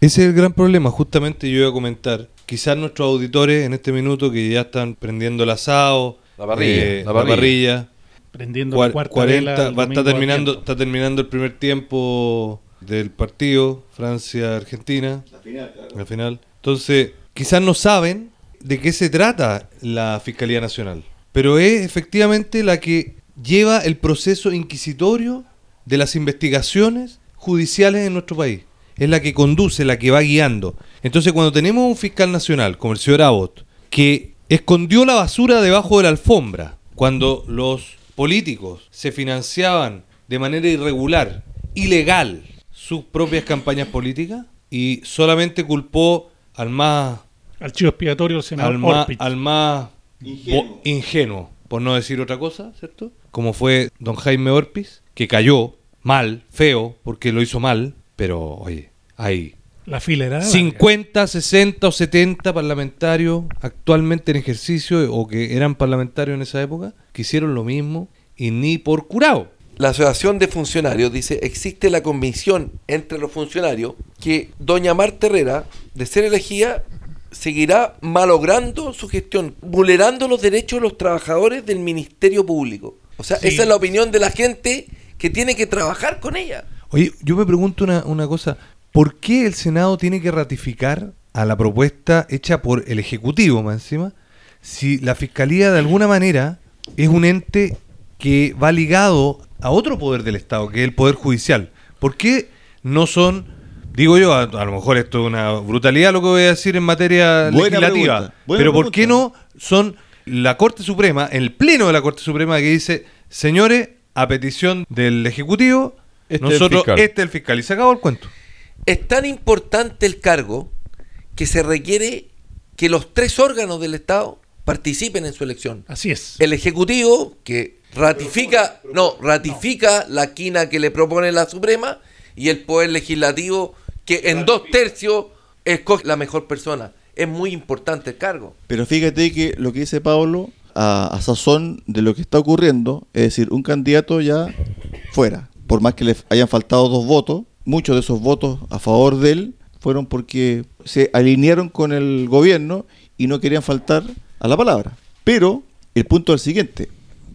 Ese es el gran problema, justamente yo iba a comentar. Quizás nuestros auditores en este minuto que ya están prendiendo el asado,
La parrilla,
eh,
la
la
parrilla.
Prendiendo
cua-
la cuarta
40,
vela el
va, está terminando, está terminando el primer tiempo del partido Francia-Argentina, la final. Entonces, quizás no saben de qué se trata la Fiscalía Nacional, pero es efectivamente la que lleva el proceso inquisitorio de las investigaciones judiciales en nuestro país. Es la que conduce, la que va guiando. Entonces, cuando tenemos un fiscal nacional, como el señor Abbott, que escondió la basura debajo de la alfombra, cuando los políticos se financiaban de manera irregular, ilegal, sus propias campañas políticas, y solamente culpó al más
Al chivo expiatorio del senador
al más,
Orpich.
al más
Ingenuo.
por no decir otra cosa, ¿cierto? Como fue don Jaime Orpiz, que cayó mal, feo, porque lo hizo mal, pero oye, hay
La fila era larga.
50, 60 o 70 parlamentarios actualmente en ejercicio o que eran parlamentarios en esa época que hicieron lo mismo y ni por curado.
La Asociación de Funcionarios dice, existe la convicción entre los funcionarios que doña Marta Herrera, de ser elegida, seguirá malogrando su gestión, vulnerando los derechos de los trabajadores del Ministerio Público. O sea,
Sí.
esa es la opinión de la gente que tiene que trabajar con ella.
Oye, yo me pregunto una, una cosa, ¿por qué el Senado tiene que ratificar a la propuesta hecha por el Ejecutivo, más encima, si la Fiscalía de alguna manera es un ente que va ligado a otro poder del Estado, que es el Poder Judicial? ¿Por qué no son, digo yo, a, a lo mejor esto es una brutalidad lo que voy a decir en materia
Buena
legislativa,
pregunta,
pero ¿por qué no son la Corte Suprema, el Pleno de la Corte Suprema que dice, señores, a petición del Ejecutivo,
Este el
nosotros, este es el fiscal, y se acabó el cuento.
Es tan importante el cargo que se requiere que los tres órganos del Estado participen en su elección.
Así es.
El Ejecutivo, que ratifica, no, ratifica la quina que le propone la Suprema, y el Poder Legislativo, que en dos tercios escoge la mejor persona. Es muy importante el cargo.
Pero fíjate que lo que dice Pablo, a, a sazón de lo que está ocurriendo, es decir, un candidato ya fuera. Por más que le hayan faltado dos votos, muchos de esos votos a favor de él fueron porque se alinearon con el gobierno y no querían faltar a la palabra. Pero el punto es el siguiente,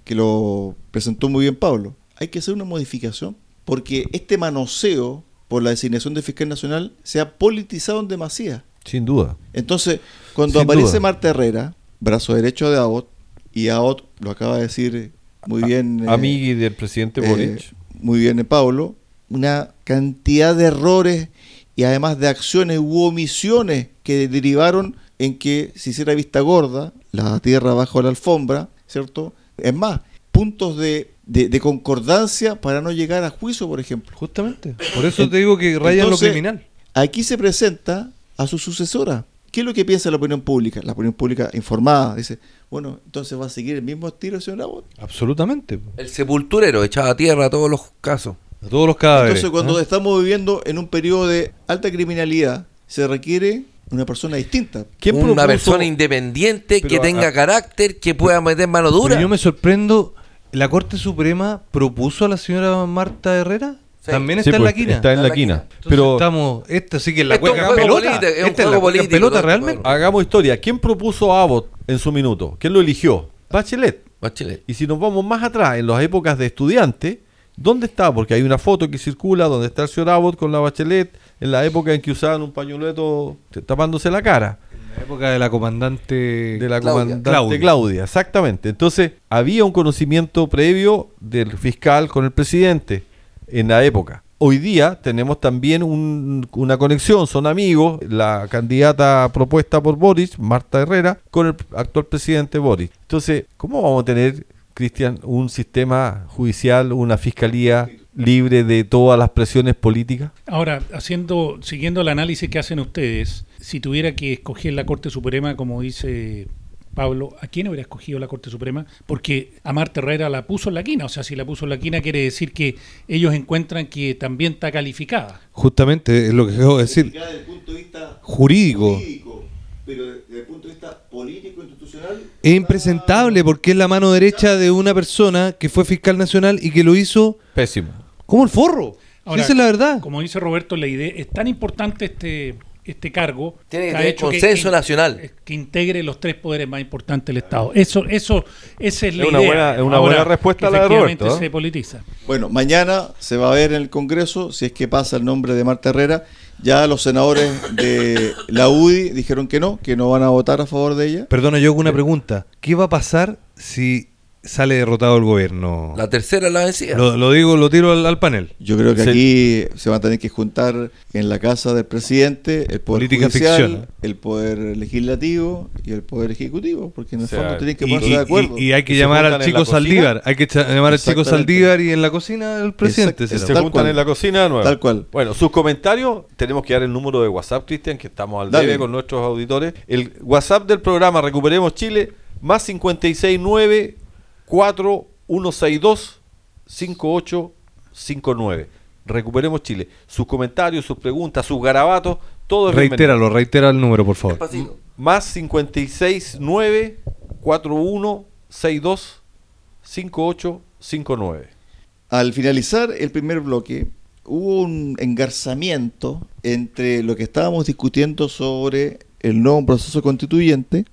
que lo presentó muy bien Pablo. Hay que hacer una modificación porque este manoseo por la designación de fiscal nacional se ha politizado en demasía.
Sin duda.
Entonces, cuando
Sin
aparece
duda.
Marta Herrera, brazo derecho de Abbott, y Abbott lo acaba de decir muy bien, eh,
Amigui del presidente
eh,
Boric.
muy bien eh, Pablo, una cantidad de errores y además de acciones u omisiones que derivaron en que se hiciera vista gorda, la tierra bajo la alfombra, ¿cierto? Es más, puntos de, de- de concordancia para no llegar a juicio, por ejemplo.
Justamente. Por eso te digo que rayan
Entonces,
lo criminal.
Aquí se presenta a su sucesora. ¿Qué es lo que piensa la opinión pública? La opinión pública informada dice, bueno, entonces va a seguir el mismo estilo, señor Abbott.
Absolutamente.
El sepulturero echaba tierra a todos los casos.
A todos los cadáveres.
Entonces, cuando
¿ah?
estamos viviendo en un periodo de alta criminalidad, se requiere una persona distinta.
¿Quién
Una
propuso-
persona independiente que tenga
ah,
carácter, que pueda meter mano dura.
Pero yo me sorprendo, ¿la Corte Suprema propuso a la señora Marta Herrera?
Sí.
También
Sí,
está en
pues,
la quina.
Está en la quina. Pero
estamos, esta sí que es la cueca pelota.
es
Esta es la pelota realmente.
Hagamos historia. ¿Quién propuso a Abbott en su minuto? ¿Quién lo eligió? Bachelet.
Bachelet.
Y si nos vamos más atrás, en las épocas de estudiante, ¿dónde está? Porque hay una foto que circula donde está el señor Abbott con la Bachelet en la época en que usaban un pañuelo tapándose la cara.
La época de la comandante
de la
Claudia.
comandante
Claudia.
Claudia. exactamente. Entonces, había un conocimiento previo del fiscal con el presidente en la época. hoy día tenemos también un- una conexión, son amigos, la candidata propuesta por Boris, Marta Herrera, con el actual presidente Boris. Entonces, ¿cómo vamos a tener, Cristian, un sistema judicial, una fiscalía libre de todas las presiones políticas?
Ahora, haciendo, siguiendo el análisis que hacen ustedes, si tuviera que escoger la Corte Suprema, como dice Pablo, ¿a quién hubiera escogido la Corte Suprema? Porque a Marta Herrera la puso en la quina, o sea, si la puso en la quina quiere decir que ellos encuentran que también está calificada.
Justamente es lo que de decir.
Desde el punto de vista
Jurídico.
pero desde el punto de vista político institucional
Es impresentable porque es la mano derecha de una persona que fue fiscal nacional y que lo hizo
Pésimo.
Como el forro.
Ahora,
Esa es la verdad.
Como dice Roberto, la idea es tan importante este este cargo
Tiene que tener consenso nacional.
que integre los tres poderes más importantes del Estado. Eso, eso, esa es la
Es una
idea.
buena- es una buena respuesta la de Roberto, ¿eh?
se politiza.
Bueno, mañana se va a ver en el Congreso si es que pasa el nombre de Marta Herrera. Ya los senadores de la UDI dijeron que no, que no van a votar a favor de ella.
Perdona, yo hago una pregunta. ¿Qué va a pasar si sale derrotado el gobierno?
La tercera la vencida.
Lo, lo digo, lo tiro al, al panel.
Yo creo que
Se-
aquí se van a tener que juntar en la casa del presidente el poder
Política
judicial,
ficción,
el poder legislativo y el poder ejecutivo, porque en el
O sea,
fondo tienen que ponerse
y-
de acuerdo.
y- y hay que
¿Y se
llamar al chico? Saldívar. Hay que llamar al chico. Saldívar y en la cocina el presidente.
Exacto,
será.
Se
Tal
juntan
cual.
en la cocina de nuevo.
Tal cual.
Bueno, sus comentarios, tenemos que dar el número de WhatsApp, Cristian, que estamos al debe con nuestros auditores. El WhatsApp del programa Recuperemos Chile, más 569 4162 5859. Recuperemos Chile. Sus comentarios, sus preguntas, sus garabatos, todo es bienvenido.
Reitéralo, reitera el número, por favor.
Despacito.
Más 569 4162 5859.
Al finalizar el primer bloque, hubo un engarzamiento entre lo que estábamos discutiendo sobre el nuevo proceso constituyente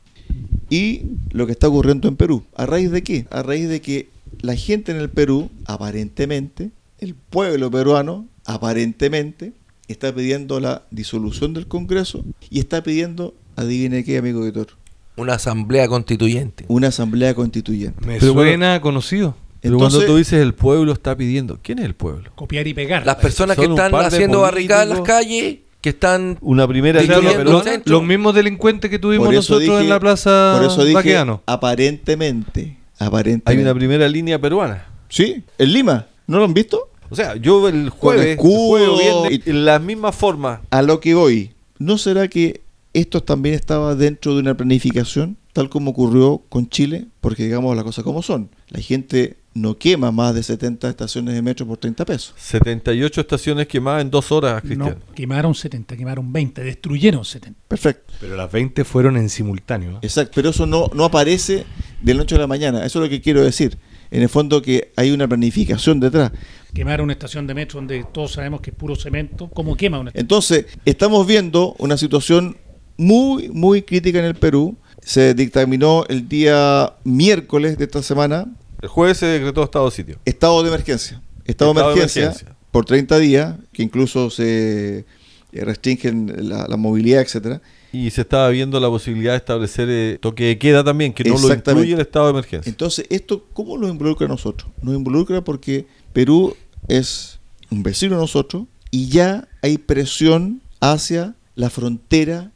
y lo que está ocurriendo en Perú. ¿A raíz de qué? A raíz de que la gente en el Perú, aparentemente, el pueblo peruano, aparentemente, está pidiendo la disolución del Congreso y está pidiendo, adivine qué, amigo editor,
Una asamblea constituyente.
una asamblea constituyente.
Me
Pero
suena conocido.
Pero
Entonces-
cuando tú dices el pueblo está pidiendo, ¿quién es el pueblo?
Copiar y pegar.
Las personas que están haciendo barricadas en las calles, que están
Una primera
O sea,
Los, los mismos delincuentes que tuvimos nosotros
dije-
en la plaza
Por eso dije,
Baqueano.
aparentemente, aparentemente.
Hay una primera línea peruana.
Sí, en Lima. ¿No lo han visto?
O sea, yo el jueves, jueves viernes, en la misma forma,
A lo que voy. ¿No será que esto también estaba dentro de una planificación, tal como ocurrió con Chile? Porque digamos las cosas como son. La gente no quema más de 70 estaciones de metro por 30 pesos.
78 estaciones quemadas en dos horas,
No,
Cristian.
quemaron 70, quemaron 20, destruyeron 70.
Perfecto.
Pero las 20 fueron en simultáneo. ¿no?
Exacto. Pero eso no, no aparece de la noche a la mañana. Eso es lo que quiero decir. En el fondo que hay una planificación detrás.
Quemaron una estación de metro donde todos sabemos que es puro cemento. ¿Cómo quema una
Entonces, estamos viendo una situación muy, muy crítica en el Perú. Se dictaminó el día miércoles de esta semana
El jueves se decretó estado de sitio.
estado de emergencia. Estado, de emergencia, por 30 días, que incluso se eh, restringen la, la movilidad, etcétera.
Y se estaba viendo la posibilidad de establecer eh, toque de queda también, que no lo incluye el estado de emergencia.
Entonces, ¿esto cómo nos involucra a nosotros? Nos involucra porque Perú es un vecino de nosotros y ya hay presión hacia la frontera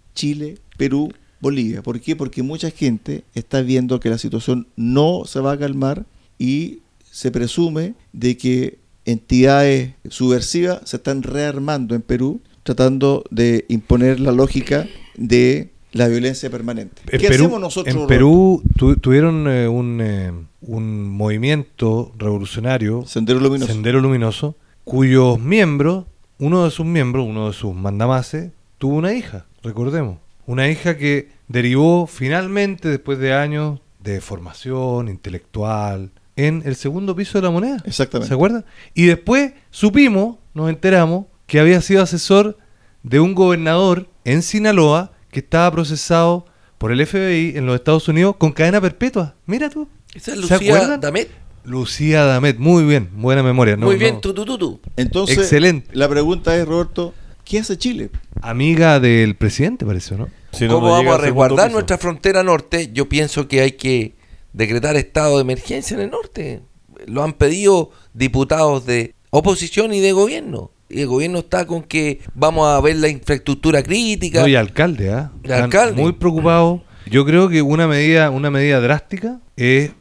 Chile-Perú-Bolivia. ¿Por qué? Porque mucha gente está viendo que la situación no se va a calmar y se presume de que entidades subversivas se están rearmando en Perú tratando de imponer la lógica de la violencia permanente.
En
¿Qué
Perú,
hacemos nosotros?
en? Perú tu- tuvieron eh, un, eh, un movimiento revolucionario,
Sendero Luminoso.
Sendero Luminoso, cuyos miembros, uno de sus miembros, uno de sus mandamases, tuvo una hija, recordemos. Una hija que derivó finalmente, después de años de formación intelectual, en el segundo piso de la moneda.
Exactamente.
¿Se acuerdan? Y después supimos, nos enteramos, que había sido asesor de un gobernador en Sinaloa que estaba procesado por el FBI en los Estados Unidos con cadena perpetua. Mira tú.
Esa es
¿Se
Lucía? Damet.
Lucía Damet, muy bien, buena memoria. No,
Muy
no.
bien, tú, tú, tú, tú.
Entonces,
Excelente.
la pregunta es, Roberto, ¿qué hace Chile?
Amiga del presidente, parece, ¿no?
Si no,
¿Cómo
no
vamos a resguardar nuestra frontera norte? Yo pienso que hay que decretar estado de emergencia en el norte. Lo han pedido diputados de oposición y de gobierno. el gobierno está con que vamos a ver la infraestructura crítica.
No, y alcalde, ¿ah?
Alcalde.
Muy preocupado. Yo creo que una medida, una medida drástica es,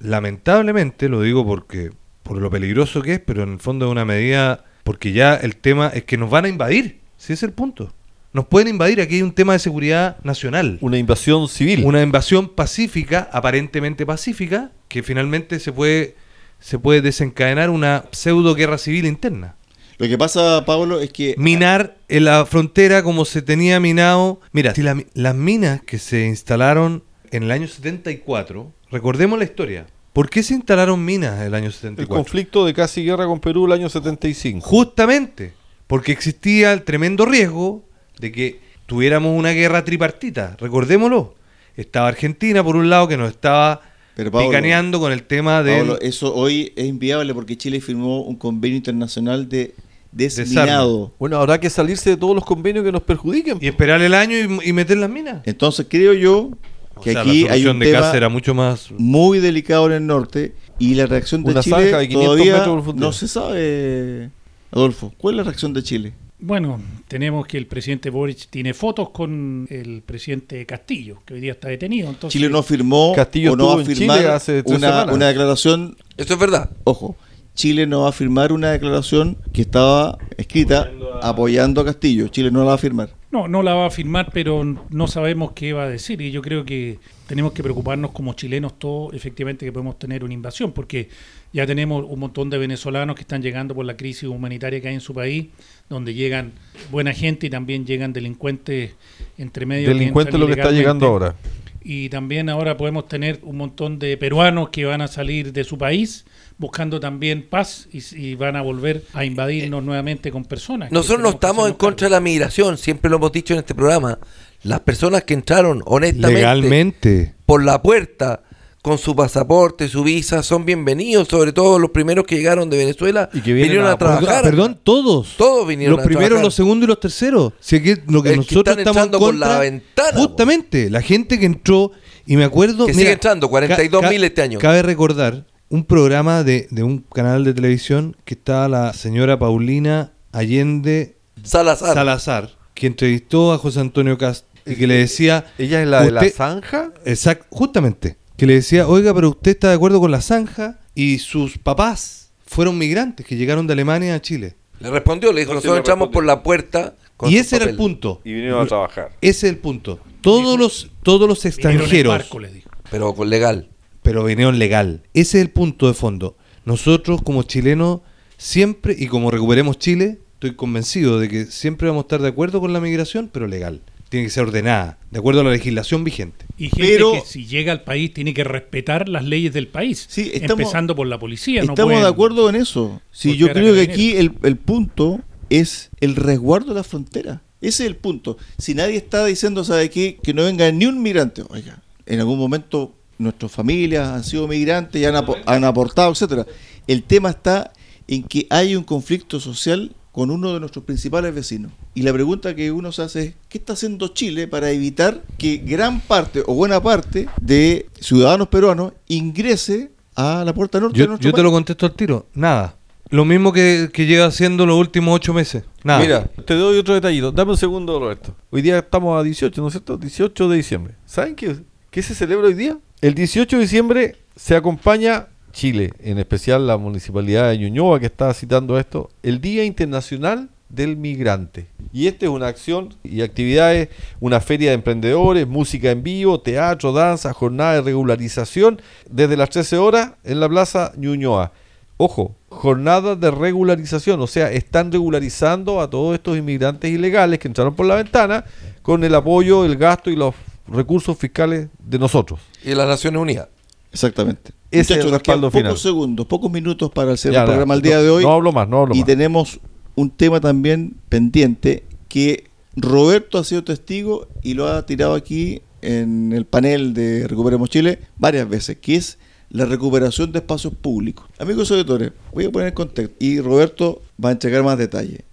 lamentablemente, lo digo porque por lo peligroso que es, pero en el fondo es una medida porque ya el tema es que nos van a invadir. Si es el punto. Nos pueden invadir. Aquí hay un tema de seguridad nacional.
Una invasión civil.
Una invasión pacífica, aparentemente pacífica, que finalmente se puede, se puede desencadenar una pseudo guerra civil interna.
Lo que pasa, Pablo, es que
Minar en la frontera como se tenía minado. Mira, si la las minas que se instalaron en el año 74, recordemos la historia. ¿Por qué se instalaron minas en el año
el
74?
conflicto de casi guerra con Perú el año 75.
Justamente, porque existía el tremendo riesgo de que tuviéramos una guerra tripartita. Recordémoslo. Estaba Argentina, por un lado, que nos estaba
Pero, Pablo,
picaneando con el tema de...
Pablo, eso hoy es inviable porque Chile firmó un convenio internacional de desminado.
Bueno, habrá que salirse de todos los convenios que nos perjudiquen.
Y esperar el año y, y meter las minas.
Entonces creo yo
O
que
sea,
aquí
la
hay un
de
tema
era mucho más...
muy delicado en el norte y la reacción de
Una
Chile
zanja de 500
todavía no se sabe, Adolfo. ¿Cuál es la reacción de Chile?
Bueno, tenemos que el presidente Boric tiene fotos con el presidente Castillo, que hoy día está detenido. Entonces,
Chile no firmó
Castillo
o no va a firmar
hace
una, declaración,
Eso es verdad.
ojo, Chile no va a firmar una declaración que estaba escrita apoyando a Castillo. Chile no la va a firmar.
No, no la va a firmar, pero no sabemos qué va a decir. Y yo creo que tenemos que preocuparnos como chilenos todos, efectivamente, que podemos tener una invasión, porque ya tenemos un montón de venezolanos que están llegando por la crisis humanitaria que hay en su país, donde llegan buena gente y también llegan delincuentes entre medio. que
Delincuente
entran
lo que está llegando ahora.
Y también ahora podemos tener un montón de peruanos que van a salir de su país buscando también paz y, y van a volver a invadirnos nuevamente con personas. que
Nosotros no
que
estamos en contra de la migración, siempre lo hemos dicho en este programa. Las personas que entraron honestamente
Legalmente.
por la puerta con su pasaporte, su visa, son bienvenidos, sobre todo los primeros que llegaron de Venezuela
Y que
vinieron
a
a, trabajar.
Perdón, todos.
Todos vinieron
Los
a
primeros,
trabajar.
los segundos y los terceros. Si aquí lo que
El que
nosotros
están
estamos en
entrando por
contra,
la ventana.
Justamente, la gente que entró, y me acuerdo...
Que sigue entrando, 42.000 este año.
Cabe recordar un programa de, de un canal de televisión que estaba la señora Paulina Allende
Salazar.
Salazar, que entrevistó a José Antonio Cast y que le decía...
Ella es la de la zanja.
Exacto, justamente. Que le decía, oiga, pero usted está de acuerdo con la zanja y sus papás fueron migrantes que llegaron de Alemania a Chile.
Le respondió, le dijo, nosotros
le
entramos por la puerta. con
y ese era el
papeles".
punto.
Y vinieron a trabajar.
Ese es el punto. Todos los, todos los extranjeros,
barco, les digo.
Pero con legal.
Pero vinieron legal. Ese es el punto de fondo. Nosotros como chilenos siempre, y como recuperemos Chile, estoy convencido de que siempre vamos a estar de acuerdo con la migración, pero legal. Tiene que ser ordenada, de acuerdo a la legislación vigente.
Y gente
Pero-
que si llega al país tiene que respetar las leyes del país,
Sí, estamos-
empezando por la policía. no
Estamos
pueden-
de acuerdo en eso. Sí, yo creo que aquí el, el punto es el resguardo de la frontera. Ese es el punto. Si nadie está diciendo, ¿sabe qué? Que no venga ni un migrante. Oiga, en algún momento nuestras familias han sido migrantes y han, apo- han aportado, etcétera. El tema está en que hay un conflicto social con uno de nuestros principales vecinos. Y la pregunta que uno se hace es, ¿qué está haciendo Chile para evitar que gran parte o buena parte de ciudadanos peruanos ingrese a la puerta norte de
Yo,
nuestro
yo te lo contesto al tiro, nada. Lo mismo que, que lleva haciendo los últimos ocho meses. Nada.
Mira, te doy otro detallito. Dame un segundo, Roberto. Hoy día estamos a 18, ¿no es cierto? 18 de diciembre. ¿Saben qué, qué se celebra hoy día? El 18 de diciembre se acompaña Chile, en especial la municipalidad de Ñuñoa que está citando esto, el Día Internacional del Migrante. Y esta es una acción y actividades, una feria de emprendedores, música en vivo, teatro, danza, jornada de regularización desde las 13 horas en la Plaza Ñuñoa. Ojo, jornada de regularización, o sea, están regularizando a todos estos inmigrantes ilegales que entraron por la ventana con el apoyo, el gasto y los recursos fiscales de nosotros.
Y las Naciones Unidas.
Exactamente.
Ese es el respaldo final.
pocos segundos, pocos minutos para hacer
Ya,
el programa el
no-
día de hoy.
No hablo más, no hablo
y
más.
tenemos un tema también pendiente que Roberto ha sido testigo y lo ha tirado aquí en el panel de Recuperemos Chile varias veces, que es la recuperación de espacios públicos. Amigos auditores, voy a poner en contexto y Roberto va a entregar más detalle.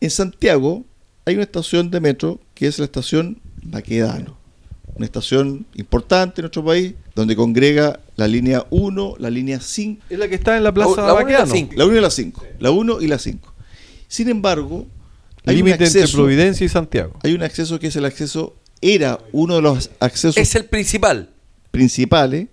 En Santiago hay una estación de metro que es la estación Baquedano, una estación importante en nuestro país donde congrega la línea 1, la línea 5
Es la que está en la Plaza
La una y la
Baqueano.
cinco.
la 1 y la 5. La 1 y la 5. Sin embargo, hay un,
Límite entre
acceso,
Providencia y Santiago.
hay un acceso que es el acceso, era uno de los accesos
Es el principal.
principales,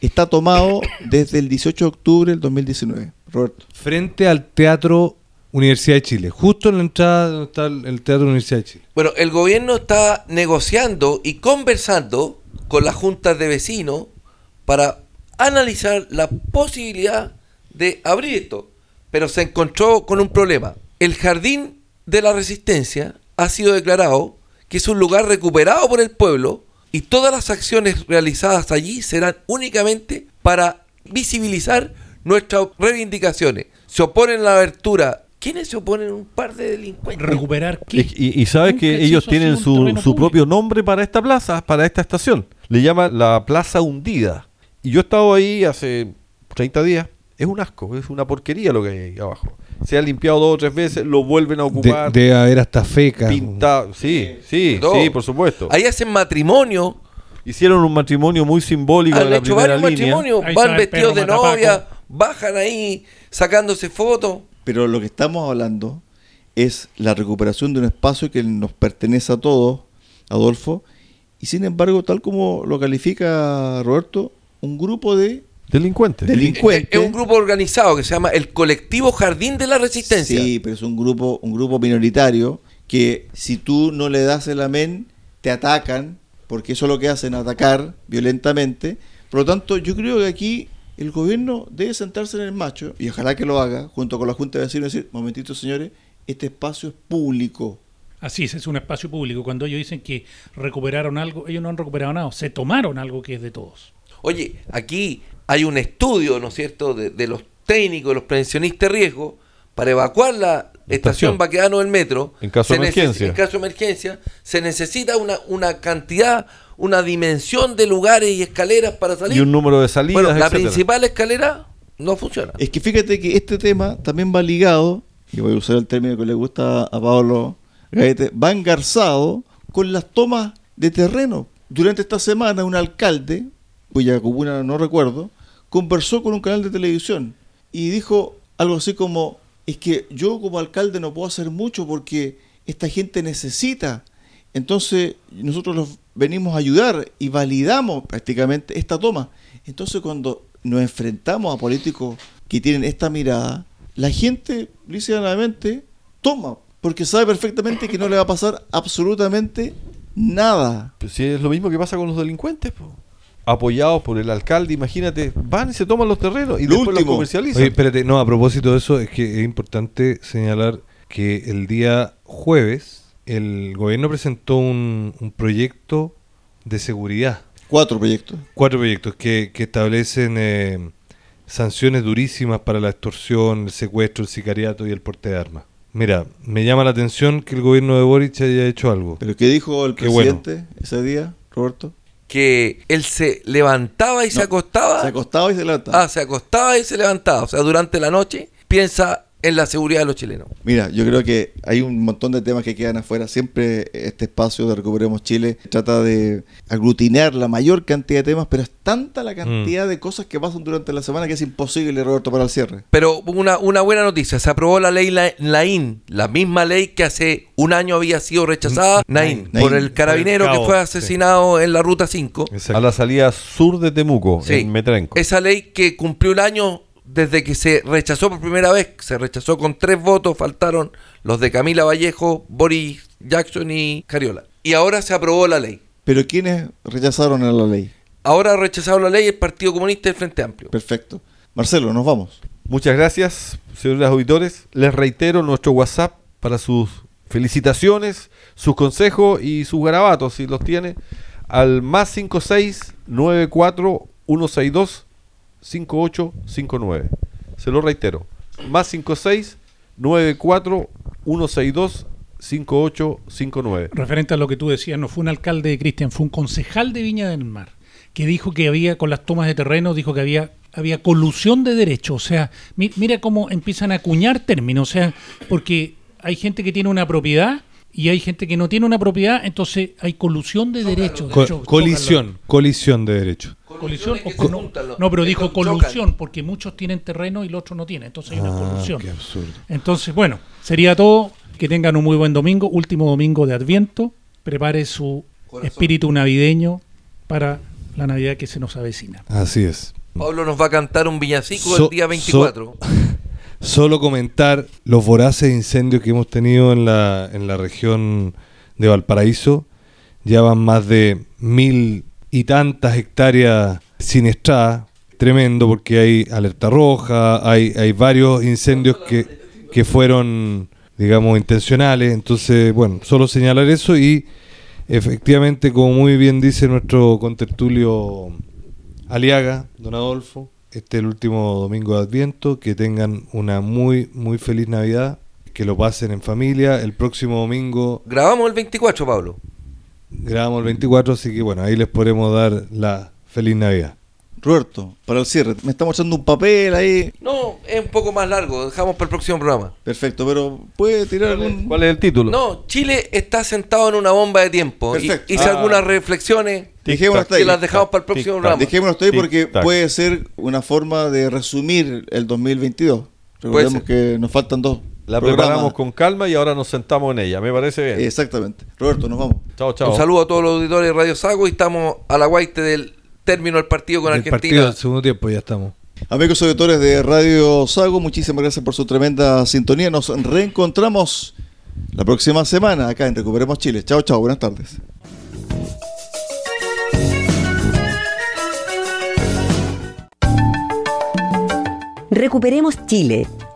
está tomado desde el 18 de octubre del 2019. Roberto.
Frente al Teatro Universidad de Chile. Justo en la entrada donde está el Teatro Universidad de Chile.
Bueno, el gobierno está negociando y conversando con las juntas de vecinos para analizar la posibilidad de abrir esto. Pero se encontró con un problema. El jardín de la resistencia ha sido declarado que es un lugar recuperado por el pueblo y todas las acciones realizadas allí serán únicamente para visibilizar nuestras reivindicaciones. Se oponen a la abertura. ¿Quiénes se oponen? Un par de delincuentes.
Recuperar qué?
Y, y- y sabes que ellos tienen su, su propio nombre para esta plaza, para esta estación. Le llaman la Plaza Hundida. Y yo he estado ahí hace 30 días. Es un asco, es una porquería lo que hay ahí abajo. Se ha limpiado dos o tres veces, lo vuelven a
De-
ocupar,
debe haber hasta fecas.
pintado. Sí, sí, sí, por supuesto.
Ahí hacen matrimonio,
Hicieron un matrimonio muy simbólico
han
la
hecho
primera
varios
línea.
matrimonios, van vestidos de novia, bajan ahí sacándose fotos.
Pero lo que estamos hablando es la recuperación de un espacio que nos pertenece a todos, Adolfo, y sin embargo, tal como lo califica Roberto, un grupo de
Delincuentes.
delincuentes.
Es un grupo organizado que se llama el Colectivo Jardín de la Resistencia.
Sí, pero es un grupo, un grupo minoritario que si tú no le das el amén, te atacan, porque eso es lo que hacen, atacar violentamente. Por lo tanto, yo creo que aquí el gobierno debe sentarse en el macho, y ojalá que lo haga, junto con la Junta de Vecinos, y decir, momentito señores, este espacio es público.
Así es, es un espacio público. Cuando ellos dicen que recuperaron algo, ellos no han recuperado nada, se tomaron algo que es de todos.
Oye, aquí hay un estudio, ¿no es cierto?, de, de los técnicos, los prevencionistas de riesgo, para evacuar la estación. Baquedano del metro.
En caso de emergencia.
En caso de emergencia, se necesita una, una cantidad, una dimensión de lugares y escaleras para salir.
Y un número de salidas,
bueno, la
etcétera.
principal escalera no funciona.
Es que fíjate que este tema también va ligado, y voy a usar el término que le gusta a Pablo Gaete, va engarzado con las tomas de terreno. Durante esta semana un alcalde, cuya comuna no recuerdo, conversó con un canal de televisión y dijo algo así como, es que yo como alcalde no puedo hacer mucho porque esta gente necesita. Entonces nosotros los venimos a ayudar y validamos prácticamente esta toma. Entonces cuando nos enfrentamos a políticos que tienen esta mirada, la gente lícitamente toma, porque sabe perfectamente que no le va a pasar absolutamente nada.
Pues sí, es lo mismo que pasa con los delincuentes, po. Apoyados por el alcalde, imagínate, van y se toman los terrenos y
Lo
después los comercializan.
Oye, espérate, no, a propósito de eso, es que es importante señalar que el día jueves el gobierno presentó un, un proyecto de seguridad.
Cuatro proyectos.
Cuatro proyectos que, que establecen eh, sanciones durísimas para la extorsión, el secuestro, el sicariato y el porte de armas. Mira, me llama la atención que el gobierno de Boric haya hecho algo.
Pero ¿qué dijo el
Qué bueno.
presidente ese día, Roberto?
Que él se levantaba y se acostaba.
Se acostaba y se levantaba.
Ah, se acostaba y se levantaba. O sea, durante la noche piensa en la seguridad de los chilenos.
Mira, yo creo que hay un montón de temas que quedan afuera. Siempre este espacio de Recuperemos Chile trata de aglutinar la mayor cantidad de temas, pero es tanta la cantidad de cosas que pasan durante la semana que es imposible, Roberto, para el cierre.
Pero una, una buena noticia, se aprobó la ley La- Laín, la misma ley que hace un año había sido rechazada, Naín,
Naín.
por el carabinero que fue asesinado en la Ruta 5.
Exacto.
a la salida sur de Temuco,
Sí.
en Metrenco.
Esa ley que cumplió un año desde que se rechazó por primera vez, se rechazó con tres votos, faltaron los de Camila Vallejo, Boris Jackson y Cariola. Y ahora se aprobó la ley.
Pero ¿quiénes rechazaron a la ley?
Ahora ha rechazado la ley el Partido Comunista y el Frente Amplio.
Perfecto. Marcelo, nos vamos.
Muchas gracias, señores auditores. Les reitero nuestro WhatsApp para sus felicitaciones, sus consejos y sus garabatos, si los tiene, al más 56 94 162 5859. Se lo reitero, más 56 94 162 5859.
Referente a lo que tú decías, no fue un alcalde de Cristian, fue un concejal de Viña del Mar, que dijo que había, con las tomas de terreno, dijo que había, había colusión de derechos. O sea, mi- mira cómo empiezan a acuñar términos. O sea, porque hay gente que tiene una propiedad y hay gente que no tiene una propiedad, entonces hay colusión de derechos.
Co-
Cho-
colisión, colisión de derechos.
O
se
no, pero dijo
chocan.
colusión, porque muchos tienen terreno y los otros no tienen. Entonces hay una
Ah,
colusión.
qué absurdo.
Entonces, bueno, sería todo. Que tengan un muy buen domingo, último domingo de Adviento. Prepare su
Corazón.
espíritu navideño para la Navidad que se nos avecina.
Así es.
Pablo nos va a cantar un villancico
So-
el día 24.
Solo comentar los voraces incendios que hemos tenido en la, en la región de Valparaíso. Ya van más de mil y tantas hectáreas siniestradas. Tremendo porque hay alerta roja, hay, hay varios incendios que, que fueron, digamos, intencionales. Entonces, bueno, solo señalar eso y efectivamente, como muy bien dice nuestro contertulio Aliaga, don Adolfo, este es el último domingo de Adviento, que tengan una muy, muy feliz Navidad, que lo pasen en familia. El próximo domingo
Grabamos el 24, Pablo.
Grabamos el 24, así que bueno, ahí les podremos dar la feliz Navidad.
Roberto, para el cierre, me está mostrando un papel ahí.
No, es un poco más largo, dejamos para el próximo programa.
Perfecto, pero puede tirar algún.
¿Cuál es el título?
No, Chile está sentado en una bomba de tiempo. Y-
Perfecto.
Hice
Ah.
algunas reflexiones
Dejémoslo hasta
que
ahí.
las dejamos para el próximo programa.
Dejémoslo hasta ahí porque puede ser una forma de resumir el 2022. Recordemos que nos faltan dos.
La
programas.
preparamos con calma y ahora nos sentamos en ella. Me parece bien.
Exactamente. Roberto, nos vamos.
Chao, chao.
Un saludo a todos los auditores de Radio Sago y estamos a la guaite del término del partido con
El
Argentina.
partido del segundo tiempo ya estamos.
Amigos auditores de Radio Sago, muchísimas gracias por su tremenda sintonía. Nos reencontramos la próxima semana acá en Recuperemos Chile. Chao, chao. Buenas tardes.
Recuperemos Chile.